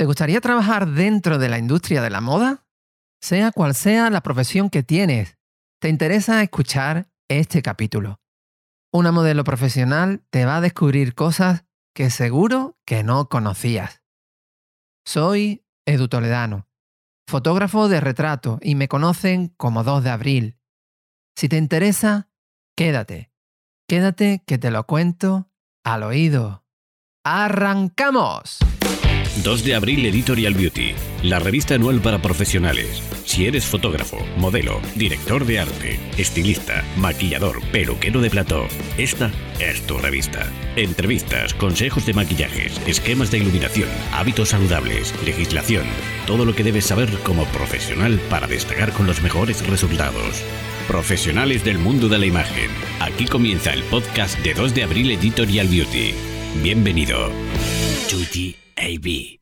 ¿Te gustaría trabajar dentro de la industria de la moda? Sea cual sea la profesión que tienes, te interesa escuchar este capítulo. Una modelo profesional te va a descubrir cosas que seguro que no conocías. Soy Edu Toledano, fotógrafo de retrato y me conocen como 2 de abril. Si te interesa, quédate. Quédate que te lo cuento al oído. ¡Arrancamos! 2 de abril Editorial Beauty, la revista anual para profesionales. Si eres fotógrafo, modelo, director de arte, estilista, maquillador, peluquero de plató, esta es tu revista. Entrevistas, consejos de maquillajes, esquemas de iluminación, hábitos saludables, legislación, todo lo que debes saber como profesional para destacar con los mejores resultados. Profesionales del mundo de la imagen. Aquí comienza el podcast de 2 de abril Editorial Beauty. Bienvenido. AB.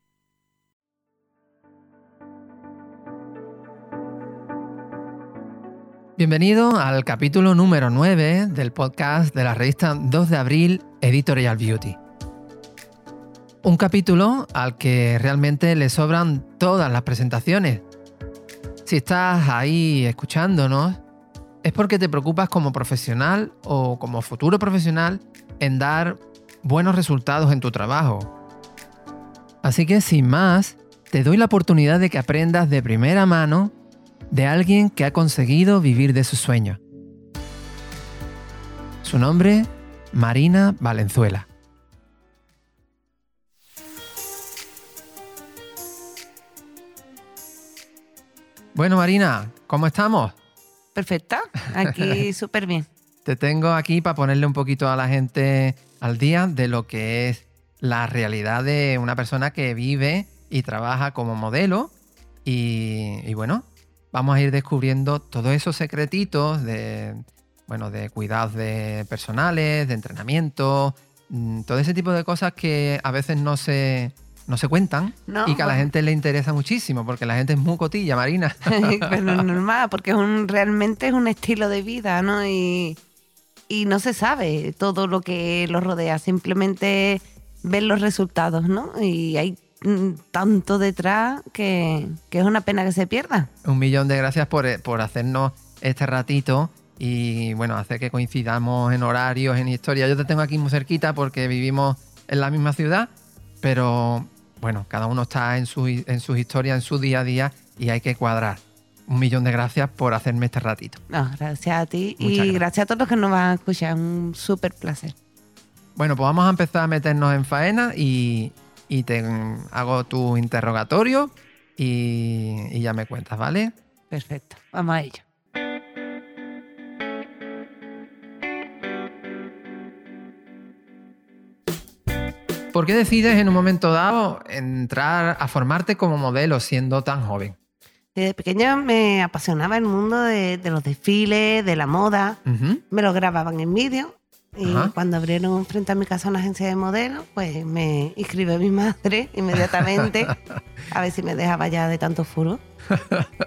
Bienvenido al capítulo número 9 del podcast de la revista 2 de abril Editorial Beauty. Un capítulo al que realmente le sobran todas las presentaciones. Si estás ahí escuchándonos, es porque te preocupas como profesional o como futuro profesional en dar buenos resultados en tu trabajo. Así que sin más, te doy la oportunidad de que aprendas de primera mano de alguien que ha conseguido vivir de su sueño. Su nombre, Marina Valenzuela. Bueno, Marina, ¿cómo estamos? Perfecta, aquí súper bien. Te tengo aquí para ponerle un poquito a la gente al día de lo que es la realidad de una persona que vive y trabaja como modelo. Y, y bueno, vamos a ir descubriendo todos esos secretitos de, bueno, de cuidados de personales, de entrenamiento, mm, todo ese tipo de cosas que a veces no se, no se cuentan No, y que a la bueno. gente le interesa muchísimo, porque la gente es muy cotilla, Marina. Pero es normal, porque es un, realmente es un estilo de vida, ¿no? Y, y no se sabe todo lo que lo rodea, simplemente ven los resultados, ¿no? Y hay mm, tanto detrás que, que es una pena que se pierda. Un millón de gracias por, eh, por hacernos este ratito y bueno, hacer que coincidamos en horarios, en historia. Yo te tengo aquí muy cerquita porque vivimos en la misma ciudad, pero bueno, cada uno está en su, en sus historias, en su día a día y hay que cuadrar. Un millón de gracias por hacerme este ratito. No, gracias a ti Muchas y gracias. gracias a todos los que nos van a escuchar. Un súper placer. Bueno, pues vamos a empezar a meternos en faena y, y te hago tu interrogatorio y, y ya me cuentas, ¿vale? Perfecto, vamos a ello. ¿Por qué decides en un momento dado entrar a formarte como modelo siendo tan joven? Desde pequeña me apasionaba el mundo de, de los desfiles, de la moda. Me lo grababan en vídeo y Ajá. cuando abrieron frente a mi casa una agencia de modelos, pues me inscribió mi madre inmediatamente a ver si me dejaba ya de tanto furo.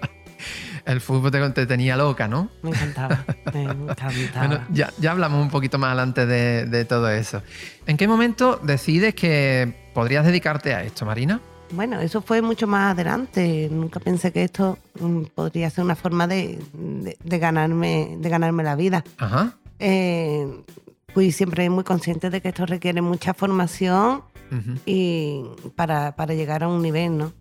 El fútbol te, te tenía loca, ¿no? Me encantaba, me encantaba. Bueno, ya, ya hablamos un poquito más adelante de, de todo eso. ¿En qué momento decides que podrías dedicarte a esto, Marina? Bueno, eso fue mucho más adelante. Nunca pensé que esto mm, podría ser una forma de, de- de ganarme, de ganarme la vida. Ajá. Eh, fui siempre muy consciente de que esto requiere mucha formación Ujú. y para, para llegar a un nivel, ¿no?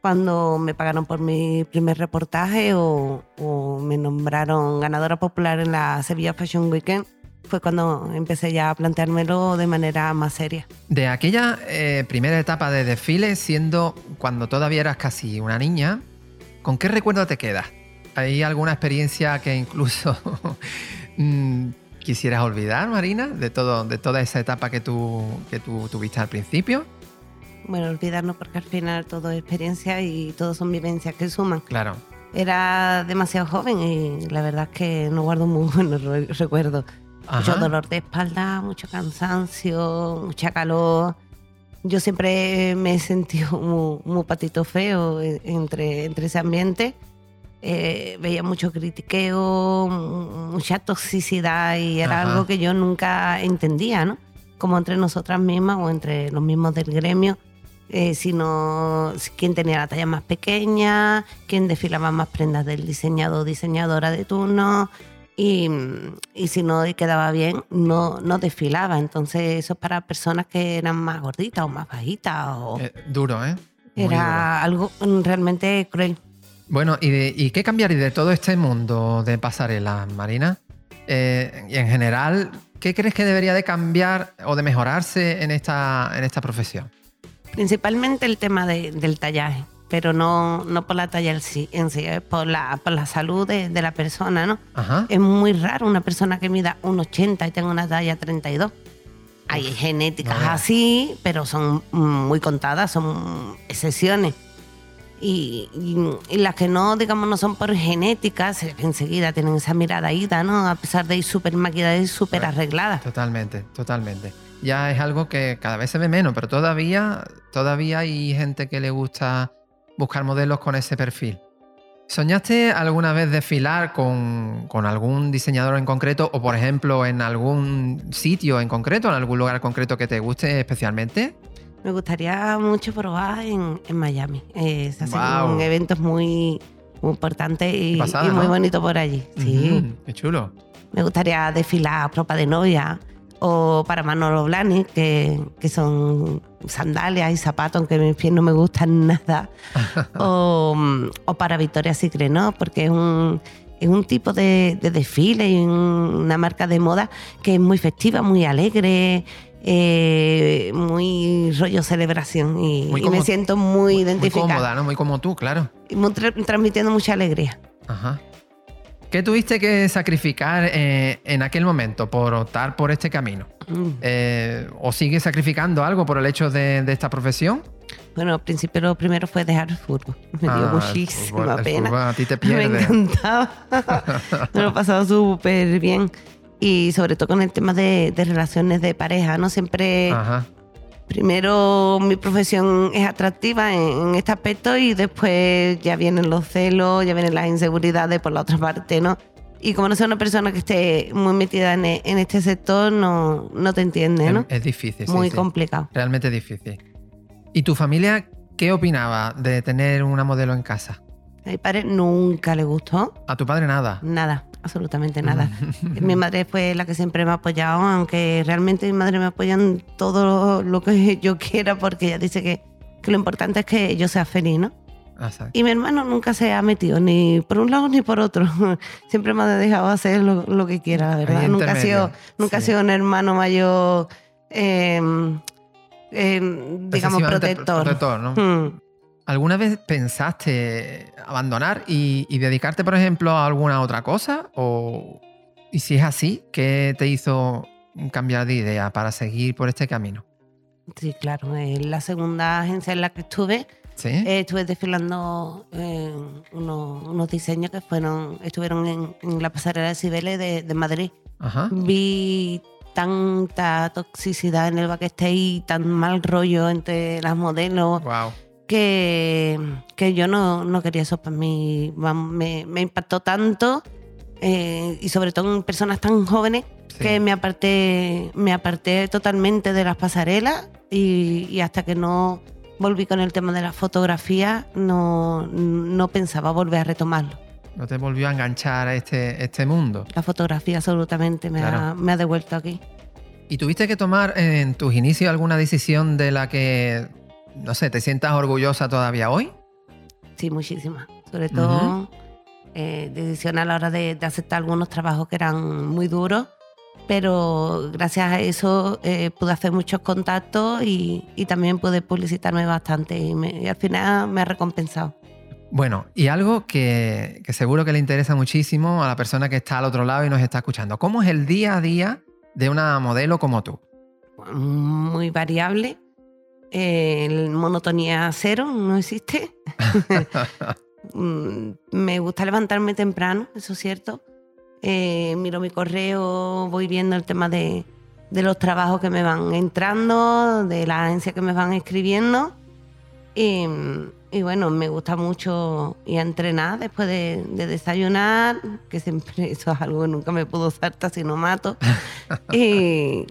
Cuando me pagaron por mi primer reportaje o, o me nombraron ganadora popular en la Sevilla Fashion Weekend, fue cuando empecé ya a planteármelo de manera más seria. De aquella eh, primera etapa de desfile, siendo cuando todavía eras casi una niña, ¿con qué recuerdo te quedas? ¿Hay alguna experiencia que incluso mm, quisieras olvidar, Marina, de, todo, de toda esa etapa que tú, que tú tuviste al principio? Bueno, olvidarnos porque al final todo es experiencia y todo son vivencias que suman. Claro. Era demasiado joven y la verdad es que no guardo muy buenos re- recuerdos. Mucho dolor de espalda, mucho cansancio, mucha calor. Yo siempre me he sentido muy, muy patito feo en- entre, entre ese ambiente. Eh, veía mucho critiqueo, mu- mucha toxicidad y era Ajá. algo que yo nunca entendía, ¿no? Como entre nosotras mismas o entre los mismos del gremio. eh, sino quién tenía la talla más pequeña, quién desfilaba más prendas del diseñador o diseñadora de turno. Y, y, si no quedaba bien, no, no desfilaba. Entonces, eso es para personas que eran más gorditas o más bajitas. O... Eh, duro, ¿eh? Muy era duro. algo realmente cruel. Bueno, ¿y, de, ¿y qué cambiaría de todo este mundo de pasarela, Marina? Eh, y en general, ¿qué crees que debería de cambiar o de mejorarse en esta, en esta profesión? Principalmente el tema de, del tallaje, pero no, no por la talla en sí, en sí es por la, por la salud de, de la persona, ¿no? Ajá. Es muy raro una persona que mida un 80 y tenga una talla 32. Hay genéticas no así, pero son muy contadas, son excepciones. Y, y, y, las que no, digamos, no son por genética, enseguida tienen esa mirada ida, ¿no? A pesar de ir súper maquillada y súper arreglada. Totalmente, totalmente. Ya es algo que cada vez se ve menos, pero todavía, todavía hay gente que le gusta buscar modelos con ese perfil. ¿Soñaste alguna vez desfilar con, con, algún diseñador en concreto o, por ejemplo, en algún sitio en concreto, en algún lugar concreto que te guste especialmente? Me gustaría mucho probar en, en Miami. Eh, se hacen wow. eventos muy, muy importantes y, pasada, y muy ¿no? bonitos por allí. Sí. Qué chulo. Me gustaría desfilar ropa de novia o para Manolo Blahnik, que, que son sandalias y zapatos, aunque mis pies no me gustan nada. o, o, para Victoria Secret, ¿no? Porque es un, es un tipo de, de desfile y una marca de moda que es muy festiva, muy alegre eh, muy rollo celebración y, muy y como, me siento muy, identificada. Muy cómoda, ¿no? Muy como tú, claro. Y muy tra transmitiendo mucha alegría. Ajá. ¿Qué tuviste que sacrificar eh, en aquel momento por optar por este camino? Mm. Eh, ¿O sigues sacrificando algo por el hecho de, de, esta profesión? Bueno, al principio lo primero fue dejar el fútbol. Me dio ah, muchísima el fútbol, pena. El fútbol a ti te pierde. Me encantaba. Me lo he pasado súper bien y sobre todo con el tema de, de relaciones de pareja, ¿no? Siempre, Ajá. primero mi profesión es atractiva en, en, este aspecto y después ya vienen los celos, ya vienen las inseguridades por la otra parte, ¿no? Y como no soy una persona que esté muy metida en, en este sector, no, no te entiende, ¿no? Es, es difícil. Muy sí, complicado. Sí. Realmente difícil. ¿Y tu familia qué opinaba de tener una modelo en casa? A mi padre nunca le gustó. ¿A tu padre nada? Nada absolutamente nada. mi madre fue la que siempre me ha apoyado, aunque realmente mi madre me apoya en todo lo que yo quiera, porque ella dice que, que lo importante es que yo sea feliz, ¿no? Exacto. Y mi hermano nunca se ha metido ni por un lado ni por otro. Siempre me ha dejado hacer lo, lo que quiera, la verdad. Nunca ha sido, nunca sí. ha sido un hermano mayor, eh, eh, digamos, protector. protector ¿no? Hmm. ¿Alguna vez pensaste abandonar y, y, dedicarte, por ejemplo, a alguna otra cosa? O, y si es así, ¿qué te hizo cambiar de idea para seguir por este camino? Sí, claro. En la segunda agencia en la que estuve, ¿Sí? eh, estuve desfilando eh, unos, unos, diseños que fueron estuvieron en, en la pasarela de Cibeles de, de Madrid. Ajá. Vi tanta toxicidad en el backstage y tan mal rollo entre las modelos. Wow que, que yo no, no, quería eso para mí. Me, me impactó tanto eh, y sobre todo en personas tan jóvenes sí. que me aparté, me aparté totalmente de las pasarelas y, y, hasta que no volví con el tema de la fotografía no, no pensaba volver a retomarlo. ¿No te volvió a enganchar a este, este mundo? La fotografía absolutamente me, claro. ha, me ha devuelto aquí. ¿Y tuviste que tomar en tus inicios alguna decisión de la que no sé, ¿te sientas orgullosa todavía hoy? Sí, muchísima. Sobre todo uh -huh. eh, decisión a la hora de, de, aceptar algunos trabajos que eran muy duros, pero gracias a eso eh, pude hacer muchos contactos y, y, también pude publicitarme bastante y, me, y, al final me ha recompensado. Bueno, y algo que, que seguro que le interesa muchísimo a la persona que está al otro lado y nos está escuchando. ¿Cómo es el día a día de una modelo como tú? Muy variable el monotonía cero no existe. Mm, me gusta levantarme temprano, eso es cierto. Eh, miro mi correo, voy viendo el tema de, de, los trabajos que me van entrando, de la agencia que me van escribiendo. Y, y bueno, me gusta mucho ir a entrenar después de, de, desayunar, que siempre eso es algo que nunca me puedo saltar si no mato. y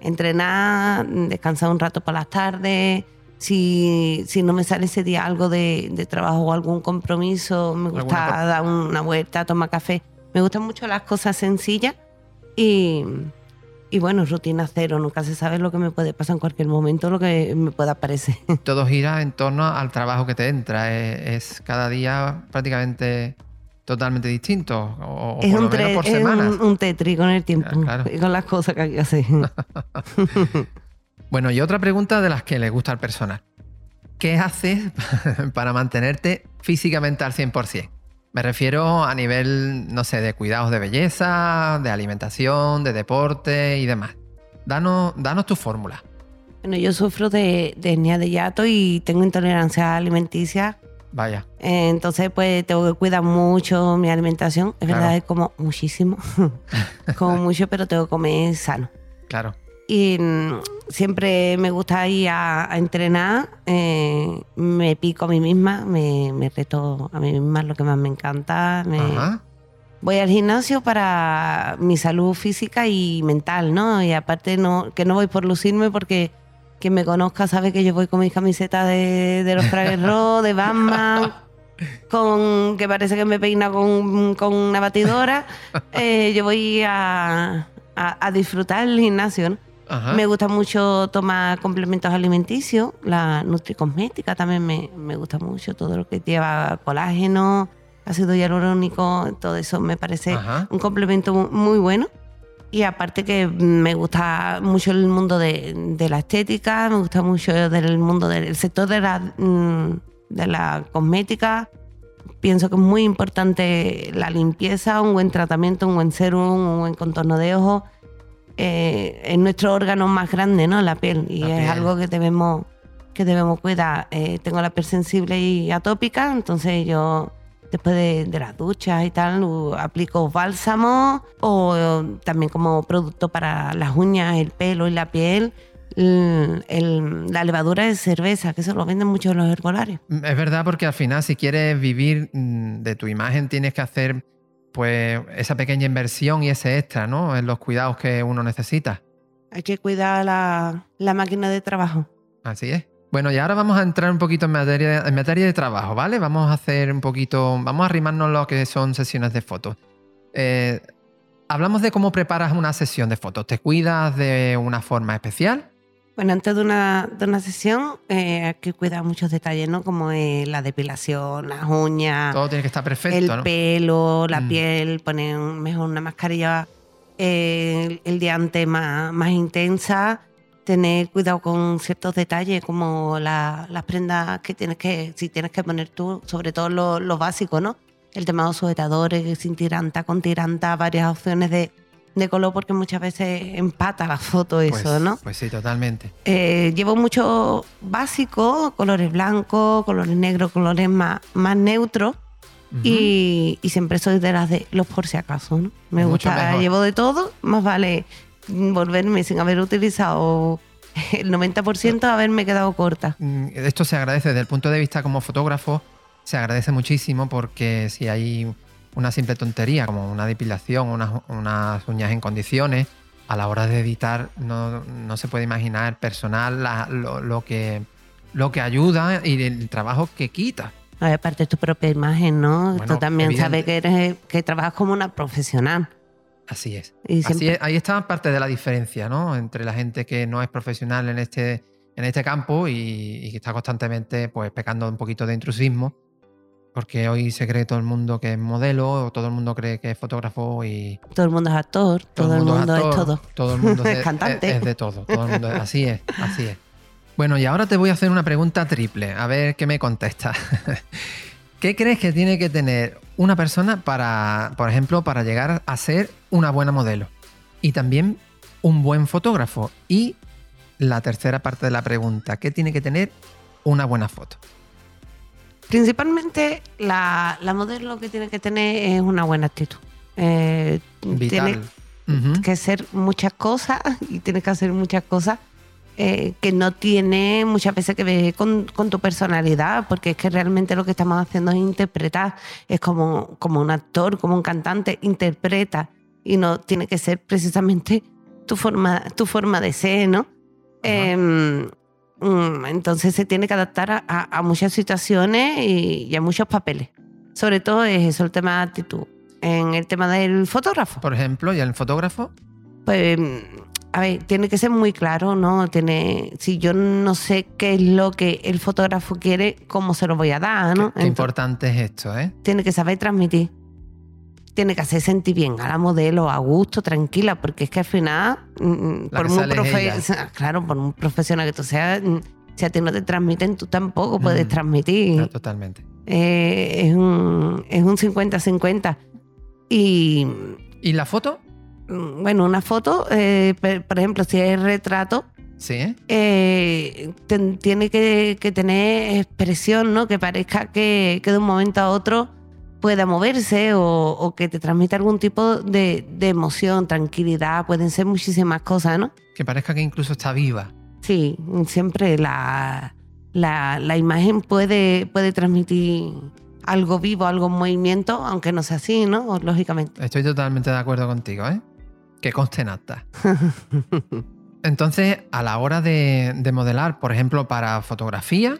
entrenar, descansar un rato por las tardes, Si, si no me sale ese día algo de, de trabajo o algún compromiso, me gusta dar una vuelta, tomar café. Me gustan mucho las cosas sencillas y, y bueno, rutina cero. Nunca se sabe lo que me puede pasar en cualquier momento, lo que me pueda aparecer. Todo gira en torno al trabajo que te entra. Es, es cada día prácticamente totalmente distinto. O, es por un, lo menos por es semanas. un, un tetri con el tiempo Ah, claro. y con las cosas que hay que hacer. Bueno, y otra pregunta de las que le gusta al personal. ¿Qué haces para mantenerte físicamente al 100%? Me refiero a nivel, no sé, de cuidados de belleza, de alimentación, de deporte y demás. Danos, danos tu fórmula. Bueno, yo sufro de, de hernia de hiato y tengo intolerancia alimenticia. Vaya, Eh, Entonces, pues tengo que cuidar mucho mi alimentación. Es Claro. verdad, es como muchísimo. como mucho, pero tengo que comer sano. claro. Y mm, siempre me gusta ir a, a entrenar. eh, me pico a mí misma, me, me reto a mí misma, lo que más me encanta. Me, Ajá. Voy al gimnasio para mi salud física y mental, ¿no? Y aparte no, que no voy por lucirme porque quien me conozca sabe que yo voy con mis camisetas de, de los Fraggle Rock, de Batman, con que parece que me peina con, con una batidora. Eh, yo voy a, a- a disfrutar el gimnasio, ¿no? Ajá. Me gusta mucho tomar complementos alimenticios, la nutricosmética también me, me gusta mucho, todo lo que lleva colágeno, ácido hialurónico, todo eso me parece Ajá. un complemento mu- muy bueno. Y aparte que me gusta mucho el mundo de, de la estética, me gusta mucho del mundo del sector de la, mm, de la cosmética. Pienso que es muy importante la limpieza, un buen tratamiento, un buen serum, un buen contorno de ojos. Eh, es nuestro órgano más grande, ¿no? La piel. Y La es piel. algo que debemos, que debemos cuidar. Eh, tengo la piel sensible y atópica, entonces yo después de, de las duchas y tal, aplico bálsamo o también como producto para las uñas, el pelo y la piel. el- el- la levadura de cerveza, que eso lo venden mucho los herbolarios. Es verdad porque al final si quieres vivir mm, de tu imagen tienes que hacer pues esa pequeña inversión y ese extra, ¿no? En los cuidados que uno necesita. Hay que cuidar la, la máquina de trabajo. Así es. Bueno, y ahora vamos a entrar un poquito en materia, en materia de trabajo, ¿vale? Vamos a hacer un poquito, vamos a arrimarnos lo que son sesiones de fotos. Eh, hablamos de cómo preparas una sesión de fotos. ¿Te cuidas de una forma especial? Bueno, antes de una, de una sesión eh, hay que cuidar muchos detalles, ¿no? Como eh, la depilación, las uñas, Todo tiene que estar perfecto, el ¿no? pelo, la Mm. piel, poner mejor una mascarilla eh, el, el día antes más, más intensa, tener cuidado con ciertos detalles como la- las prendas que tienes que, si tienes que poner tú, sobre todo lo, lo básico, ¿no? El tema de los sujetadores, sin tiranta, con tiranta, varias opciones de, de color porque muchas veces empata la foto Pues- eso, ¿no? Pues sí, totalmente. Eh, llevo mucho básico, colores blancos, colores negros, colores más, más neutros. Y, y siempre soy de las de los por si acaso, ¿no? Me mucho gusta, mejor. llevo de todo, más vale volverme sin haber utilizado el 90% haberme quedado corta. Mm, Esto se agradece desde el punto de vista como fotógrafo, se agradece muchísimo porque si hay una simple tontería como una depilación, unas, unas uñas en condiciones, a la hora de editar no, no se puede imaginar el personal la- lo, lo que, lo que ayuda y el trabajo que quita. Aparte de tu propia imagen, ¿no? Bueno, Tú también evidente. sabes que eres que trabajas como una profesional. Así es. Y Así es, ahí está parte de la diferencia, ¿no? Entre la gente que no es profesional en este, en este campo y, y que está constantemente pues, pecando un poquito de intrusismo, porque hoy se cree todo el mundo que es modelo, o todo el mundo cree que es fotógrafo y Todo el mundo es actor, todo, el mundo es, actor, todo. Todo el mundo Es es, cantante. es- es de todo. todo el mundo es- así es, así es. Bueno, y ahora te voy a hacer una pregunta triple, a ver qué me contestas. ¿Qué crees que tiene que tener una persona para, por ejemplo, para llegar a ser una buena modelo? Y también un buen fotógrafo. Y la tercera parte de la pregunta, ¿qué tiene que tener una buena foto? Principalmente la, la modelo lo que tiene que tener es una buena actitud. Eh, tiene, que hacer muchas cosas y tienes que hacer muchas cosas eh, que no tiene muchas veces que ver con, con tu personalidad, porque es que realmente lo que estamos haciendo es interpretar, es como, como un actor, como un cantante, interpreta y no tiene que ser precisamente tu forma, tu forma de ser, ¿no? Em, Mm, entonces se tiene que adaptar a, a- a muchas situaciones y, y a muchos papeles. Sobre todo es eso, el tema de actitud. En el tema del fotógrafo, Por ejemplo, y el fotógrafo. pues, a ver, tiene que ser muy claro, ¿no? Tiene, si yo no sé qué es lo que el fotógrafo quiere, ¿cómo se lo voy a dar, no? Qué, qué importante es esto, ¿eh? tiene que saber transmitir. Tiene que hacer sentir bien a la modelo, a gusto, tranquila, porque es que al final, mm, La por muy profe- claro, por un profesional que tú seas, mm, si a ti no te transmiten, tú tampoco puedes Mm. transmitir. Totalmente. Eh, es un es un 50-50. Y ¿Y la foto? Mm, bueno, una foto, eh, por ejemplo, si es retrato, Sí, ¿eh? eh, ten- tiene que, que tener expresión, ¿no? Que parezca que, que de un momento a otro pueda moverse o, o que te transmita algún tipo de, de emoción, tranquilidad, pueden ser muchísimas cosas, ¿no? Que parezca que incluso está viva. Sí, siempre la, la, la imagen puede, puede transmitir algo vivo, algo en movimiento, aunque no sea así, ¿no? Lógicamente. Estoy totalmente de acuerdo contigo, ¿eh? Que conste en acta. Entonces, a la hora de, de modelar, por ejemplo, para fotografía,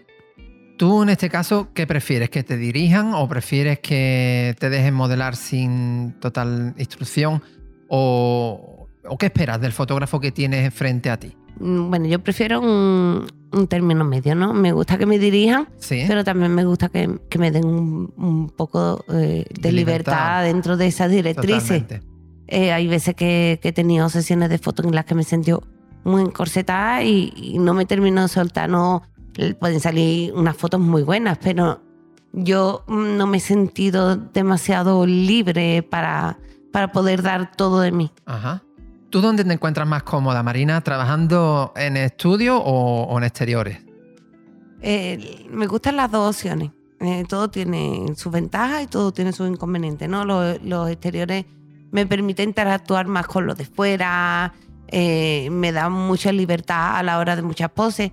tú en este caso, ¿qué prefieres? ¿Que te dirijan o prefieres que te dejen modelar sin total instrucción? ¿O, o qué esperas del fotógrafo que tienes frente a ti? Mm, Bueno, yo prefiero un, un término medio, ¿no? Me gusta que me dirijan, Sí. pero también me gusta que, que me den un, un poco eh, de, De libertad. libertad. dentro de esas directrices. Totalmente. Eh, hay veces que, que he tenido sesiones de fotos en las que me sentido muy encorsetada y, y no me termino de soltar. No, pueden salir unas fotos muy buenas, pero yo no me he sentido demasiado libre para, para poder dar todo de mí. Ajá. ¿Tú dónde te encuentras más cómoda, Marina? ¿Trabajando en estudio o, o en exteriores? Eh, me gustan las dos opciones. Eh, todo tiene sus ventajas y todo tiene sus inconvenientes, ¿no? Los, los exteriores me permiten interactuar más con los de fuera, eh, me dan mucha libertad a la hora de muchas poses.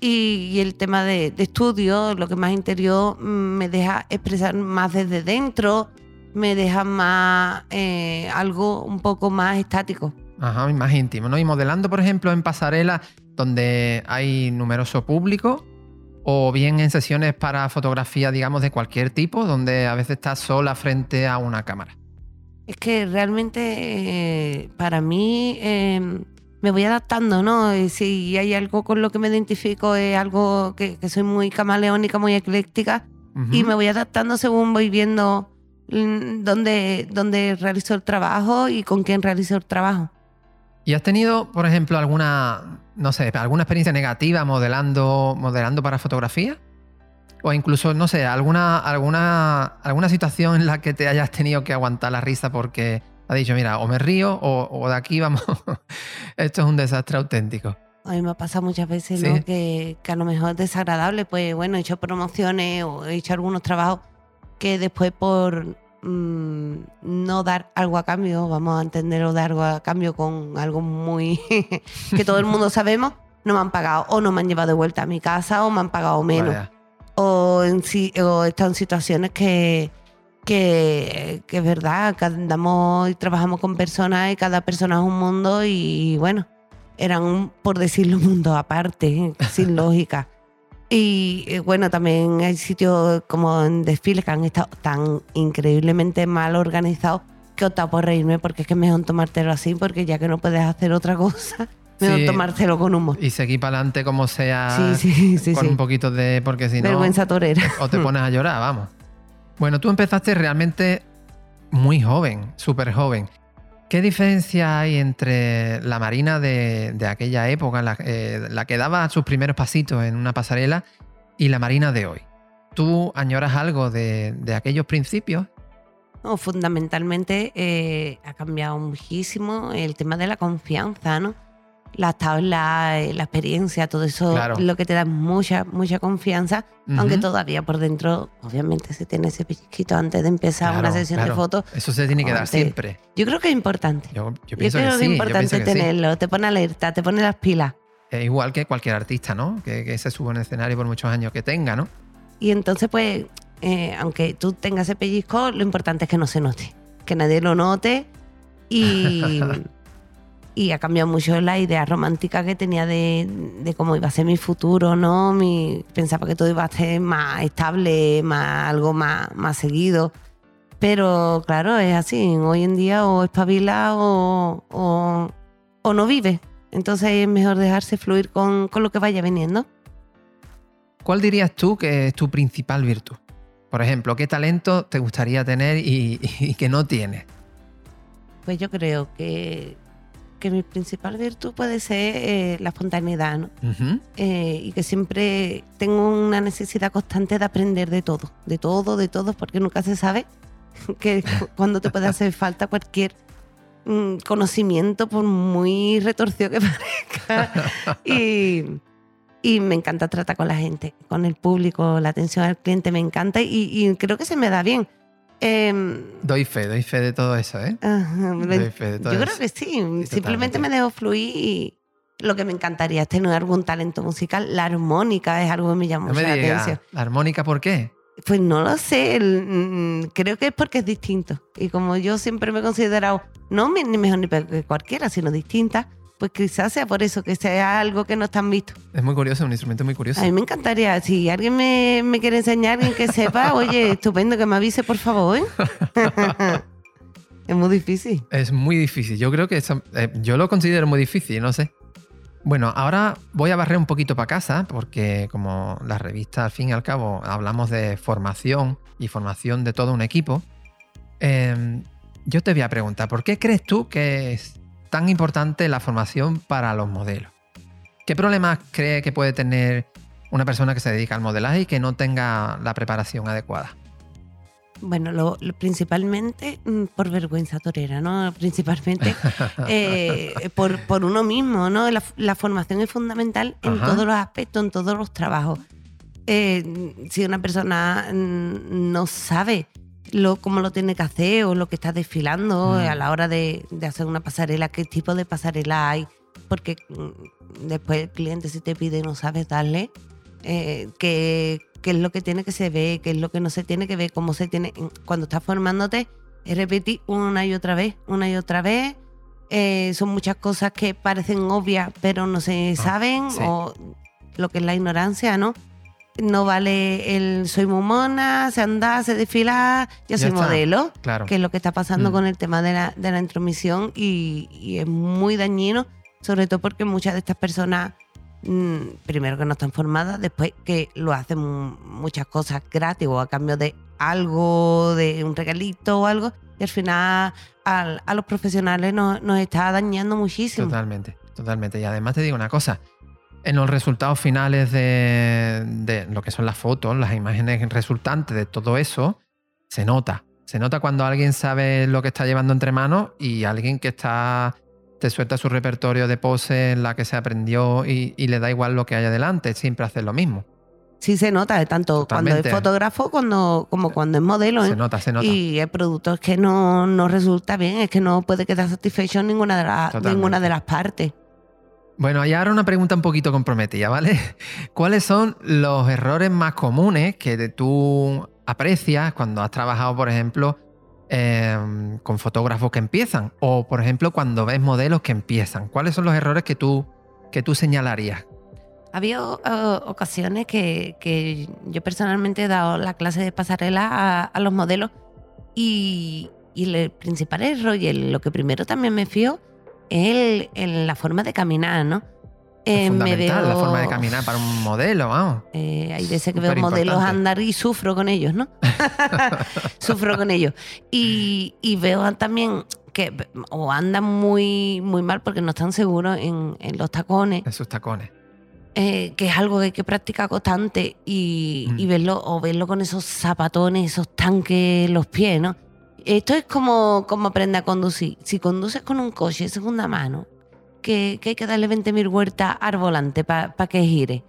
Y, y el tema de, estudio, lo que más interior, mm, me deja expresar más desde dentro, me deja más eh, algo un poco más estático. Ajá, más íntimo, ¿no? Y modelando, por ejemplo, en pasarelas donde hay numeroso público, o bien en sesiones para fotografía, digamos, de cualquier tipo, donde a veces estás sola frente a una cámara. Es que realmente eh, para mí eh, me voy adaptando, ¿no? Y si hay algo con lo que me identifico, es algo que, que soy muy camaleónica, muy ecléctica, y me voy adaptando según voy viendo mm, dónde, dónde realizo el trabajo y con quién realizo el trabajo. ¿Y has tenido, por ejemplo, alguna, no sé, alguna experiencia negativa modelando, modelando para fotografía? O incluso, no sé, alguna, alguna, alguna situación en la que te hayas tenido que aguantar la risa porque has dicho, mira, o me río o, o de aquí vamos, esto es un desastre auténtico. A mí me ha pasado muchas veces, Sí. ¿no? Que, que a lo mejor es desagradable, pues bueno, he hecho promociones o he hecho algunos trabajos que después por mm, no dar algo a cambio, vamos a entenderlo de algo a cambio con algo muy que todo el mundo sabemos, no me han pagado o no me han llevado de vuelta a mi casa o me han pagado menos. Vaya. O, en, o en situaciones que, que, que es verdad, que andamos y trabajamos con personas y cada persona es un mundo y bueno, eran, un, por decirlo, un mundo aparte, sin lógica. Y eh, bueno, también hay sitios como en desfiles que han estado tan increíblemente mal organizados que he optado por reírme porque es que es mejor tomártelo así porque ya que no puedes hacer otra cosa, mejor Sí. tomártelo con humor. Y seguir para adelante como sea, Sí, sí, sí, con un poquito de... porque si no... Vergüenza torera. o te pones a llorar, vamos. Bueno, tú empezaste realmente muy joven, súper joven. ¿Qué diferencia hay entre la Marina de, de aquella época, la, eh, la que daba sus primeros pasitos en una pasarela, y la Marina de hoy? ¿Tú añoras algo de, de aquellos principios? No, fundamentalmente eh, ha cambiado muchísimo el tema de la confianza, ¿no? Las tablas, eh, la experiencia, todo eso Claro. lo que te da mucha, mucha confianza, aunque todavía por dentro, obviamente, se tiene ese pellizquito antes de empezar una Claro, sesión de fotos. Eso se tiene que dar siempre. Yo creo que es importante. Yo, yo Yo, pienso creo que que sí. es importante que sí. tenerlo, te pone alerta, te pone las pilas. Igual que cualquier artista, ¿no? Que, que se sube a un escenario por muchos años que tenga, ¿no? Y entonces, pues, eh, aunque tú tengas ese pellizco, lo importante es que no se note, que nadie lo note y, y ha cambiado mucho la idea romántica que tenía de, de cómo iba a ser mi futuro, ¿no? Mi, pensaba que todo iba a ser más estable, más, algo más, más seguido. Pero claro, es así. Hoy en día o espabila o, o, o no vive. Entonces es mejor dejarse fluir con, con lo que vaya viniendo. ¿Cuál dirías tú que es tu principal virtud? Por ejemplo, ¿qué talento te gustaría tener y, y que no tienes? Pues yo creo que, que mi principal virtud puede ser eh, la espontaneidad, ¿no? Eh, y que siempre tengo una necesidad constante de aprender de todo, de todo, de todo, porque nunca se sabe que cu- cuando te puede hacer falta cualquier mm, conocimiento, por muy retorcido que parezca. y, y me encanta tratar con la gente, con el público, la atención al cliente, me encanta y, y creo que se me da bien. Em, Doy fe, doy fe de todo eso, ¿eh? ajá, Doy fe de todo yo creo eso. que sí. Simplemente me dejo fluir y lo que me encantaría es tener algún talento musical. La armónica es algo que me llama No mucho la atención. ¿la armónica por qué? Pues no lo sé. mm, creo que es porque es distinto. Y como yo siempre me he considerado no mejor ni peor que cualquiera, sino distinta, pues quizás sea por eso, que sea algo que no están visto. Es muy curioso, un instrumento muy curioso. A mí me encantaría, si alguien me, me quiere enseñar, alguien que sepa, oye, estupendo, que me avise, por favor. ¿eh? es muy difícil. Es muy difícil. Yo creo que eso- eh, yo lo considero muy difícil, no sé. Bueno, ahora voy a barrer un poquito para casa, porque como la revista, al fin y al cabo, hablamos de formación y formación de todo un equipo. eh, yo te voy a preguntar, ¿por qué crees tú que es tan importante la formación para los modelos? ¿Qué problemas cree que puede tener una persona que se dedica al modelaje y que no tenga la preparación adecuada? Bueno, lo, lo- principalmente mm, por vergüenza torera, ¿no? Principalmente eh, por, por uno mismo, ¿no? La, la formación es fundamental en Ajá. todos los aspectos, en todos los trabajos. Eh, si una persona mm, no sabe lo, cómo lo tiene que hacer o lo que está desfilando Mm. a la hora de, de hacer una pasarela, qué tipo de pasarela hay, porque mm, después el cliente si te pide no sabes darle, eh, qué, qué es lo que tiene que se ve, qué es lo que no se tiene que ver, cómo se tiene. Cuando estás formándote, es repetir una y otra vez, una y otra vez. Eh, son muchas cosas que parecen obvias, pero no se Ah, saben, sí. o lo que es la ignorancia, ¿no? No vale el soy muy mona, sé andar, sé desfilar, yo Ya soy está. modelo, Claro. que es lo que está pasando Mm. con el tema de la, de la intromisión y, y es muy dañino, sobre todo porque muchas de estas personas, mm, primero que no están formadas, después que lo hacen mu- muchas cosas gratis o a cambio de algo, de un regalito o algo, y al final al- a los profesionales nos, nos está dañando muchísimo. Totalmente, totalmente. Y además te digo una cosa. En los resultados finales de, de lo que son las fotos, las imágenes resultantes de todo eso, se nota. Se nota cuando alguien sabe lo que está llevando entre manos y alguien que está te suelta su repertorio de poses en la que se aprendió y, y le da igual lo que haya delante, siempre hace lo mismo. Sí se nota, tanto cuando es fotógrafo cuando, como cuando es modelo. Se ¿eh? nota, se nota. Y el producto es que no, no resulta bien, es que no puede quedar satisfecho ninguna de, Totalmente. ninguna de las partes. Bueno, y ahora una pregunta un poquito comprometida, ¿vale? ¿Cuáles son los errores más comunes que tú aprecias cuando has trabajado, por ejemplo, eh, con fotógrafos que empiezan? O, por ejemplo, cuando ves modelos que empiezan. ¿Cuáles son los errores que tú, que tú señalarías? Había eh, ocasiones que, yo personalmente he dado la clase de pasarela a, los modelos y, y el principal error y el- lo que primero también me fío es el- en la forma de caminar, ¿no? Es Eh, me fundamental la veo- forma de caminar para un modelo, vamos. Eh, hay veces que veo modelos andar y sufro con ellos, ¿no? sufro con ellos. Y, y veo también que o andan muy, muy mal porque no están seguros en, en los tacones, Esos tacones. eh, que es algo que hay que practicar constante y, Mm. y verlo, o verlo con esos zapatones, esos tanques en los pies, ¿no? Esto es como, como aprender a conducir. Si conduces con un coche de segunda mano, que, que hay que darle 20.000 vueltas al volante para que gire.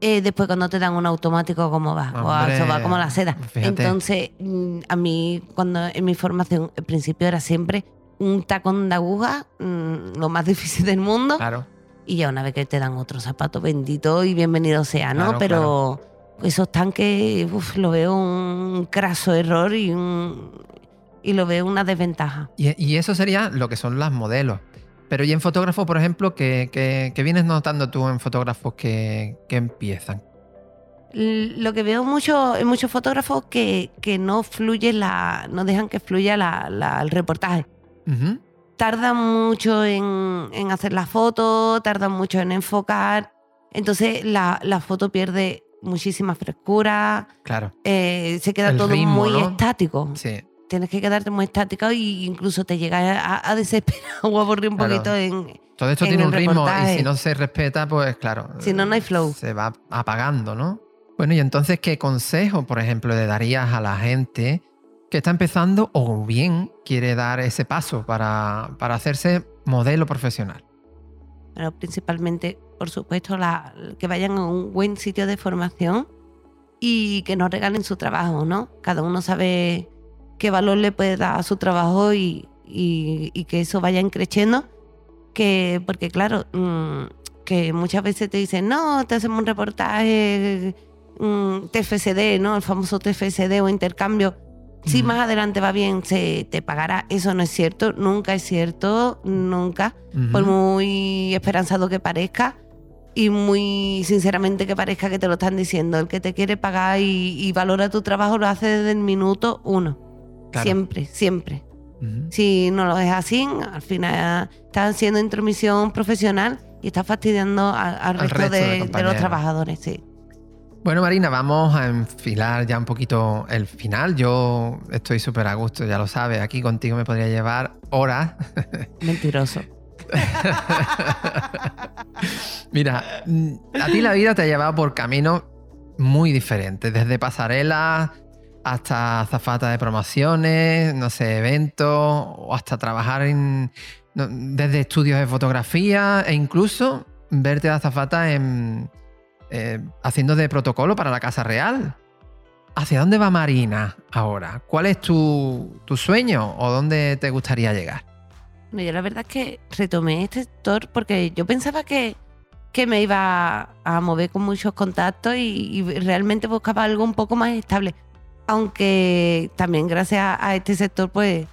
Eh, después cuando te dan un automático, ¿cómo va? O eso va como la seda. fíjate. Entonces, mm, a mí, cuando en mi formación, al principio era siempre un tacón de aguja, mm, lo más difícil del mundo. Claro. Y ya una vez que te dan otro zapato, bendito y bienvenido sea, ¿no? Claro, Pero esos tanques, uf, lo veo un craso error y, un- y lo veo una desventaja. Y, y eso sería lo que son las modelos. Pero y en fotógrafos, por ejemplo, ¿qué, qué- qué vienes notando tú en fotógrafos que, que empiezan? Lo que veo mucho en muchos fotógrafos que, que no fluye la, no dejan que fluya la- la- el reportaje. Tardan mucho en, en hacer la foto, tardan mucho en enfocar. Entonces la, la foto pierde muchísima frescura, Claro, eh, se queda El todo ritmo, muy ¿no? estático. sí. Tienes que quedarte muy estático e incluso te llega a, a desesperar o a aburrir un Claro. poquito en, Todo esto en tiene un ritmo y si no se respeta, pues claro. Si no, no hay flow. Se va apagando, ¿no? Bueno, y entonces, ¿qué consejo, por ejemplo, le darías a la gente que está empezando o bien quiere dar ese paso para, para hacerse modelo profesional? Pero principalmente, por supuesto, la- que vayan a un buen sitio de formación y que no regalen su trabajo, ¿no? Cada uno sabe qué valor le puede dar a su trabajo y, y- y que eso vaya creciendo. Que, porque claro, mm, que muchas veces te dicen, no, te hacemos un reportaje, mm, TFCD, ¿no? El famoso TFCD o intercambio. Si más adelante va bien, se te pagará. Eso no es cierto, nunca es cierto, nunca por muy esperanzado que parezca y muy sinceramente que parezca que te lo están diciendo. El que te quiere pagar y, y valora tu trabajo lo hace desde el minuto uno. Claro. Siempre, siempre. Si no lo es así, al final estás haciendo intromisión profesional y estás fastidiando al, resto, resto de de, de los trabajadores. Sí. Bueno, Marina, vamos a enfilar ya un poquito el final. Yo estoy súper a gusto, ya lo sabes. Aquí contigo me podría llevar horas. Mentiroso. Mira, mm, a ti la vida te ha llevado por caminos muy diferentes, desde pasarelas hasta zafata de promociones, no sé, eventos, o hasta trabajar en, desde estudios de fotografía e incluso verte de azafata en, eh, haciendo de protocolo para la Casa Real. ¿Hacia dónde va Marina ahora? ¿Cuál es tu, tu sueño o dónde te gustaría llegar? Yo la verdad es que retomé este sector porque yo pensaba que, que me iba a mover con muchos contactos y, y realmente buscaba algo un poco más estable. Aunque también gracias a, a este sector pues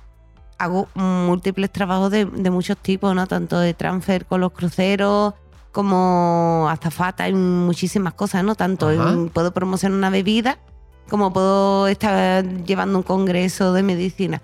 hago múltiples trabajos de, de muchos tipos, ¿no? Tanto de transfer con los cruceros como azafata y muchísimas cosas, ¿no? Tanto en- puedo promocionar una bebida como puedo estar llevando un congreso de medicina.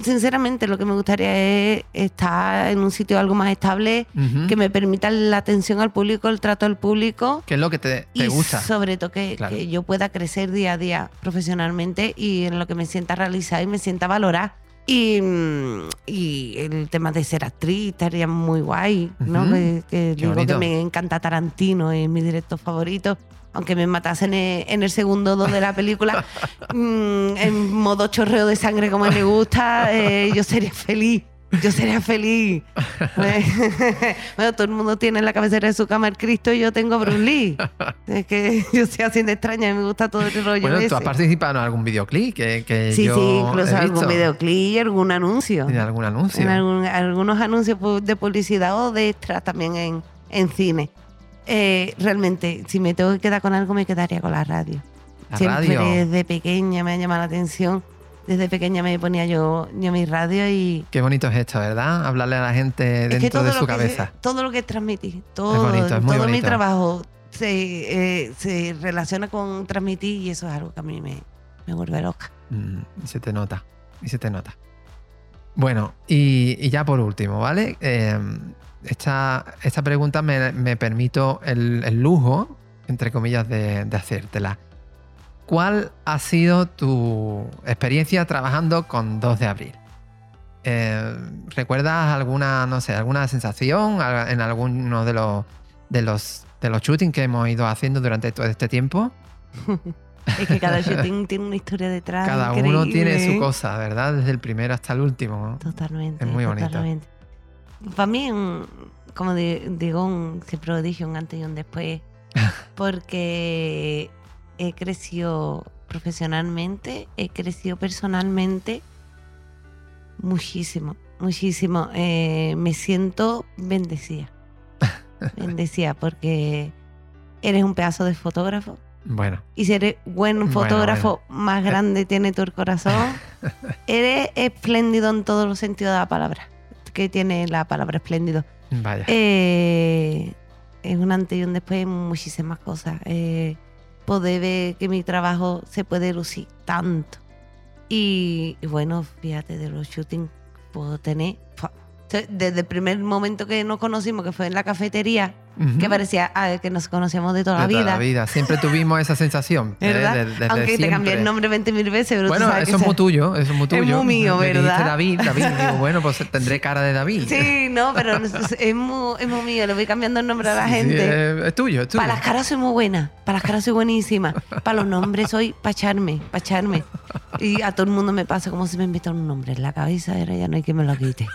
Sinceramente, lo que me gustaría es estar en un sitio algo más estable, que me permita la atención al público, el trato al público ¿Qué es lo que te, te y gusta? sobre todo que, Claro. que yo pueda crecer día a día profesionalmente y en lo que me sienta realizada y me sienta valorada. Y, mm, y el tema de ser actriz estaría muy guay, ¿no? Que, que digo bonito. que me encanta Tarantino, es mi director favorito. Aunque me matasen en, en el segundo dos de la película, mm, en modo chorreo de sangre como le gusta, eh, yo sería feliz. Yo sería feliz. bueno, todo el mundo tiene en la cabecera de su cama el Cristo y yo tengo a Bruce Lee. Es que yo soy así de extraña y me gusta todo el rollo Bueno, ese. tú has participado en algún videoclip que, que Sí, yo sí, incluso he algún visto. videoclip y algún anuncio. ¿Tiene algún anuncio? En algún- algunos anuncios de publicidad o de extras también en, en cine. Eh, realmente, si me tengo que quedar con algo, me quedaría con la radio. La Siempre radio. desde pequeña me ha llamado la atención. Desde pequeña me ponía yo, yo mi radio y... Qué bonito es esto, ¿verdad? Hablarle a la gente es que dentro de su que- cabeza. todo lo que transmití, todo, bonito, es muy todo mi bonito. trabajo se, eh, se relaciona con transmitir y eso es algo que a mí me, me vuelve loca. Mm, y se te nota. Y se te nota. Bueno, y, y ya por último, ¿vale? Eh, esta, esta pregunta me, me permito el, el lujo, entre comillas, de, de hacértela. ¿Cuál ha sido tu experiencia trabajando con 2 de abril? Eh, ¿Recuerdas alguna, no sé, alguna sensación en alguno de los, de los, de los shootings que hemos ido haciendo durante todo este tiempo? Es que cada shooting tiene una historia detrás. Cada uno tiene su cosa, ¿verdad? Desde el primero hasta el último. Totalmente. Es muy bonito. totalmente. Para mí, un- como di- digo, un, siempre lo dije, un antes y un después, porque he crecido profesionalmente, he crecido personalmente muchísimo, muchísimo. Eh, me siento bendecida. bendecida porque eres un pedazo de fotógrafo. Bueno, Y si eres buen Bueno, fotógrafo, más grande tiene tu corazón. eres espléndido en todos los sentidos de la palabra. Que tiene la palabra espléndido. Vaya. Eh, es un antes y un después en muchísimas cosas. Eh, poder ver que mi trabajo se puede lucir tanto. Y, y bueno, fíjate, de los shootings puedo tener. Desde el primer momento que nos conocimos, que fue en la cafetería, que parecía ah, que nos conocíamos de toda la De toda vida. la vida. Siempre tuvimos esa sensación. ¿eh? ¿Verdad? De- Aunque te cambié el nombre 20.000 veces, pero tú Bueno, sabes eso es muy tuyo, eso es muy tuyo. muy mío, Me dijiste ¿verdad? David, David, digo, bueno, pues tendré cara de David. Sí, no, pero es, es muy, es muy mío. Le voy cambiando el nombre a la sí, gente. es, es tuyo, es tuyo. Para las caras soy muy buena, para las caras soy buenísima. Para los nombres soy pacharme, pacharme. Y a todo el mundo me pasa como si me invitan un nombre en la cabeza, ahora ya no hay quien me lo quite.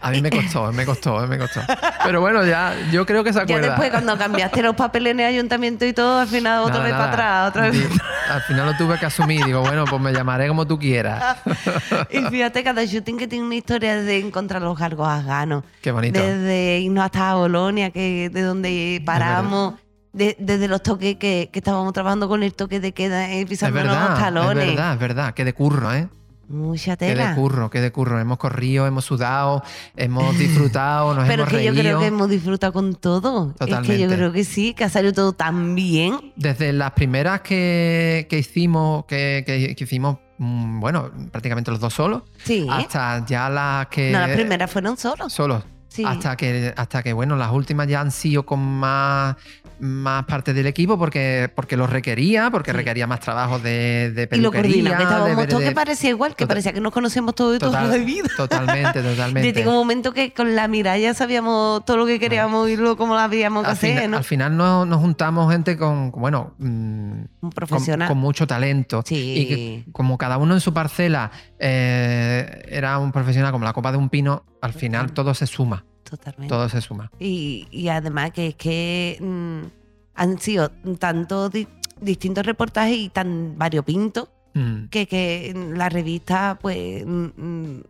A mí me costó, me costó, me costó. Pero bueno, ya, yo creo que se Ya acuerda. después cuando cambiaste los papeles en el ayuntamiento y todo, al final otra Nada, vez nada. para atrás, otra vez. Al final lo tuve que asumir. Digo, bueno, pues me llamaré como tú quieras. Y fíjate, cada shooting que tiene una historia de encontrar los cargos afganos. Qué bonito. Desde irnos hasta Bolonia, que de donde paramos. de- desde los toques que, que estábamos trabajando con el toque de queda, eh, pisándonos los verdad, es talones. verdad, es verdad. Que de curro, ¿eh? Mucha Que de tela. curro, que de curro. Hemos corrido, hemos sudado, hemos disfrutado, nos Pero hemos es que yo reído. creo que hemos disfrutado con todo. Es que Totalmente. yo creo que sí, que ha salido todo tan bien. Desde las primeras que, que hicimos, que, que- que hicimos, mm, bueno, prácticamente los dos solos, Sí. hasta ya las que... no, las primeras fueron solos. Solos. Sí. Hasta que, hasta que, bueno, las últimas ya han sido con más, más parte del equipo porque, porque lo requería, porque Sí. requería más trabajo de, de y lo peluquería. coordinado, que parecía igual, que Total- parecía que nos conocíamos todos de toda total- la vida. Totalmente, totalmente. Desde un momento que con la mirada ya sabíamos todo lo que queríamos y luego cómo lo habíamos que hacer, ¿no? al final nos, nos juntamos gente con, bueno, mm, Un con, profesional. con mucho talento. Sí. Y que como cada uno en su parcela eh, era un profesional como la copa de un pino, al final todo se suma, Totalmente. todo se suma. Y, y además que es que mm, han sido tantos di- distintos reportajes y tan variopintos Mm. que, que la revista pues mm, mm,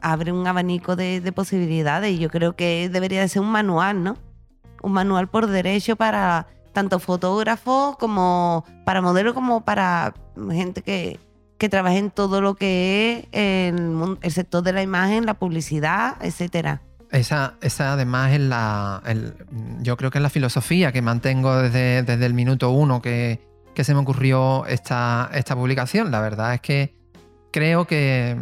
abre un abanico de, de posibilidades y yo creo que debería de ser un manual, ¿no? Un manual por derecho para tanto fotógrafos como para modelos como para gente que, que trabaje en todo lo que es el, el sector de la imagen, la publicidad, etcétera. Esa, esa además es la. el- yo creo que es la filosofía que mantengo desde, desde el minuto uno que, que se me ocurrió esta, esta publicación. La verdad es que creo que,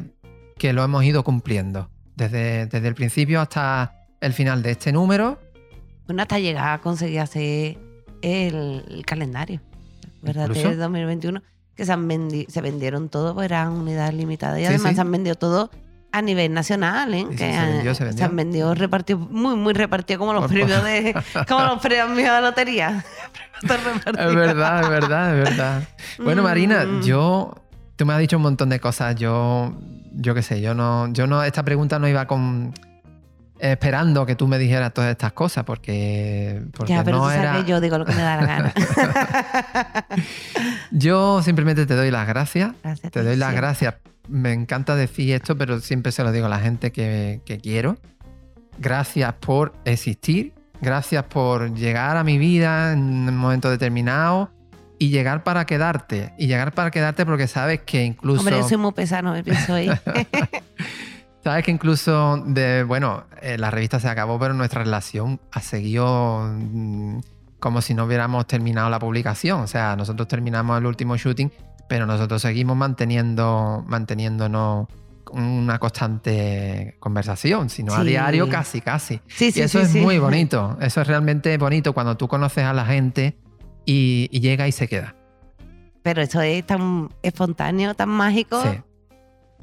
que lo hemos ido cumpliendo. Desde, desde el principio hasta el final de este número. Bueno, hasta llegar a conseguir hacer el, el calendario, ¿verdad? De 2021, que se, han vendi- se vendieron todos, pues eran unidades limitadas. Y Sí, además sí. se han vendido todo a nivel nacional, ¿eh? Sí, sí, que se han- vendió, se vendió. han vendido repartidos, muy, muy repartidos, como los Por- premios de, como los premios de lotería. Repartido. Es verdad, es verdad, es verdad. Bueno, Marina, Mm. yo. Tú me has dicho un montón de cosas. Yo. Yo qué sé, yo no. Yo no. Esta pregunta no iba con. Esperando que tú me dijeras todas estas cosas, porque. porque ya, pero no tú sabes era. que yo digo lo que me da la gana. Yo simplemente te doy las gracias. Gracias Te doy las gracias. Me encanta decir esto, pero siempre se lo digo a la gente que, que quiero. Gracias por existir. Gracias por llegar a mi vida en un momento determinado y llegar para quedarte. Y llegar para quedarte porque sabes que incluso. Hombre, yo soy muy pesado, me pienso ahí. Sabes que incluso de, bueno, eh, la revista se acabó, pero nuestra relación ha seguido mm, como si no hubiéramos terminado la publicación. O sea, nosotros terminamos el último shooting, pero nosotros seguimos manteniendo, manteniéndonos una constante conversación, sino a diario casi, casi. Sí, sí, y eso es muy bonito. Eso es realmente bonito cuando tú conoces a la gente y, y llega y se queda. Pero eso es tan espontáneo, tan mágico, Sí.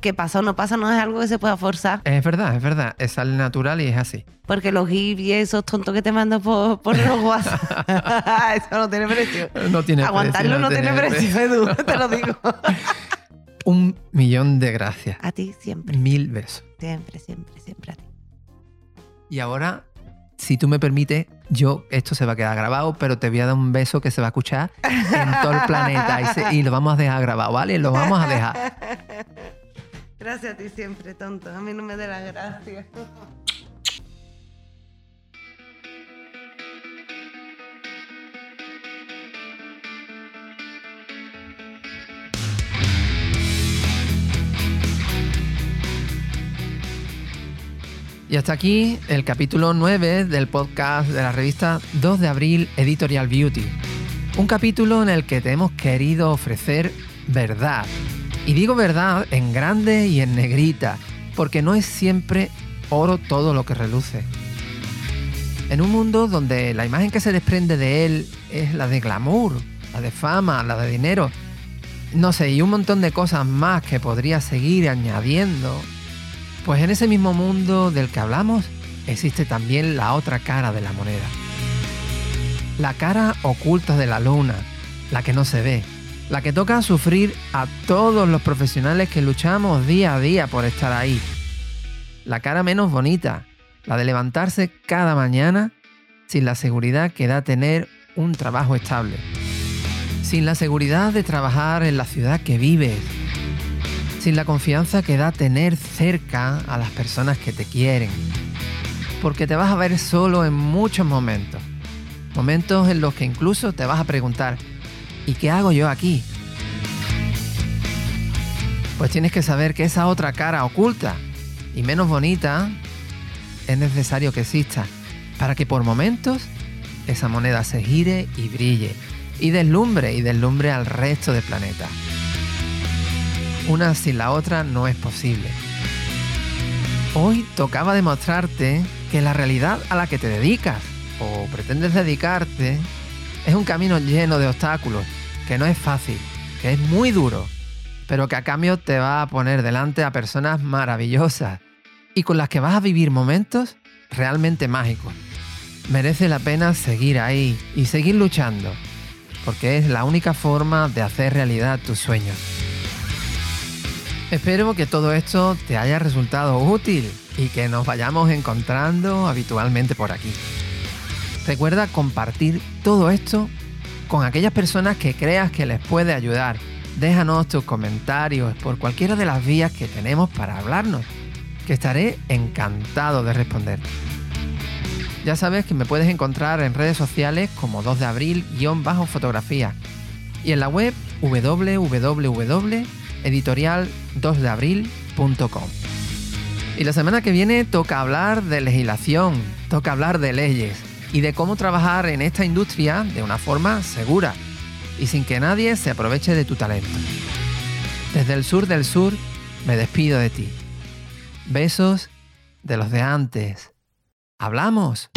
Que pasa o no pasa, no es algo que se pueda forzar. Es verdad, es verdad. Es sale natural y es así. Porque los gifs y esos tontos que te mandan por, por los WhatsApp, eso no tiene precio. No tiene Aguantarlo precio, no tiene precio, Edu, te lo digo. Un millón de gracias. A ti siempre, Mil besos. siempre, siempre, siempre a ti. Y ahora, si tú me permites, yo, esto se va a quedar grabado, pero te voy a dar un beso que se va a escuchar en todo el planeta y, se- y lo vamos a dejar grabado, ¿vale? Lo vamos a dejar. Gracias a ti siempre, tonto. A mí no me dé las gracias. Y hasta aquí el capítulo 9 del podcast de la revista 2 de abril Editorial Beauty. Un capítulo en el que te hemos querido ofrecer verdad. Y digo verdad en grande y en negrita, porque no es siempre oro todo lo que reluce. En un mundo donde la imagen que se desprende de él es la de glamour, la de fama, la de dinero, no sé, y un montón de cosas más que podría seguir añadiendo, pues en ese mismo mundo del que hablamos existe también la otra cara de la moneda. La cara oculta de la luna, la que no se ve, la que toca sufrir a todos los profesionales que luchamos día a día por estar ahí. La cara menos bonita, la de levantarse cada mañana sin la seguridad que da tener un trabajo estable. Sin la seguridad de trabajar en la ciudad que vives, sin la confianza que da tener cerca a las personas que te quieren. Porque te vas a ver solo en muchos momentos. Momentos en los que incluso te vas a preguntar, ¿y qué hago yo aquí? Pues tienes que saber que esa otra cara oculta y menos bonita es necesario que exista para que por momentos esa moneda se gire y brille y deslumbre y deslumbre al resto del planeta una sin la otra no es posible. Hoy tocaba demostrarte que la realidad a la que te dedicas o pretendes dedicarte es un camino lleno de obstáculos, que no es fácil, que es muy duro, pero que a cambio te va a poner delante a personas maravillosas y con las que vas a vivir momentos realmente mágicos. Merece la pena seguir ahí y seguir luchando, porque es la única forma de hacer realidad tus sueños. Espero que todo esto te haya resultado útil y que nos vayamos encontrando habitualmente por aquí. Recuerda compartir todo esto con aquellas personas que creas que les puede ayudar. Déjanos tus comentarios por cualquiera de las vías que tenemos para hablarnos, que estaré encantado de responder. Ya sabes que me puedes encontrar en redes sociales como 2 de abril-fotografía y en la web www editorial2deabril.com. Y la semana que viene toca hablar de legislación, toca hablar de leyes y de cómo trabajar en esta industria de una forma segura y sin que nadie se aproveche de tu talento. Desde el sur del sur me despido de ti. Besos de los de antes. Hablamos.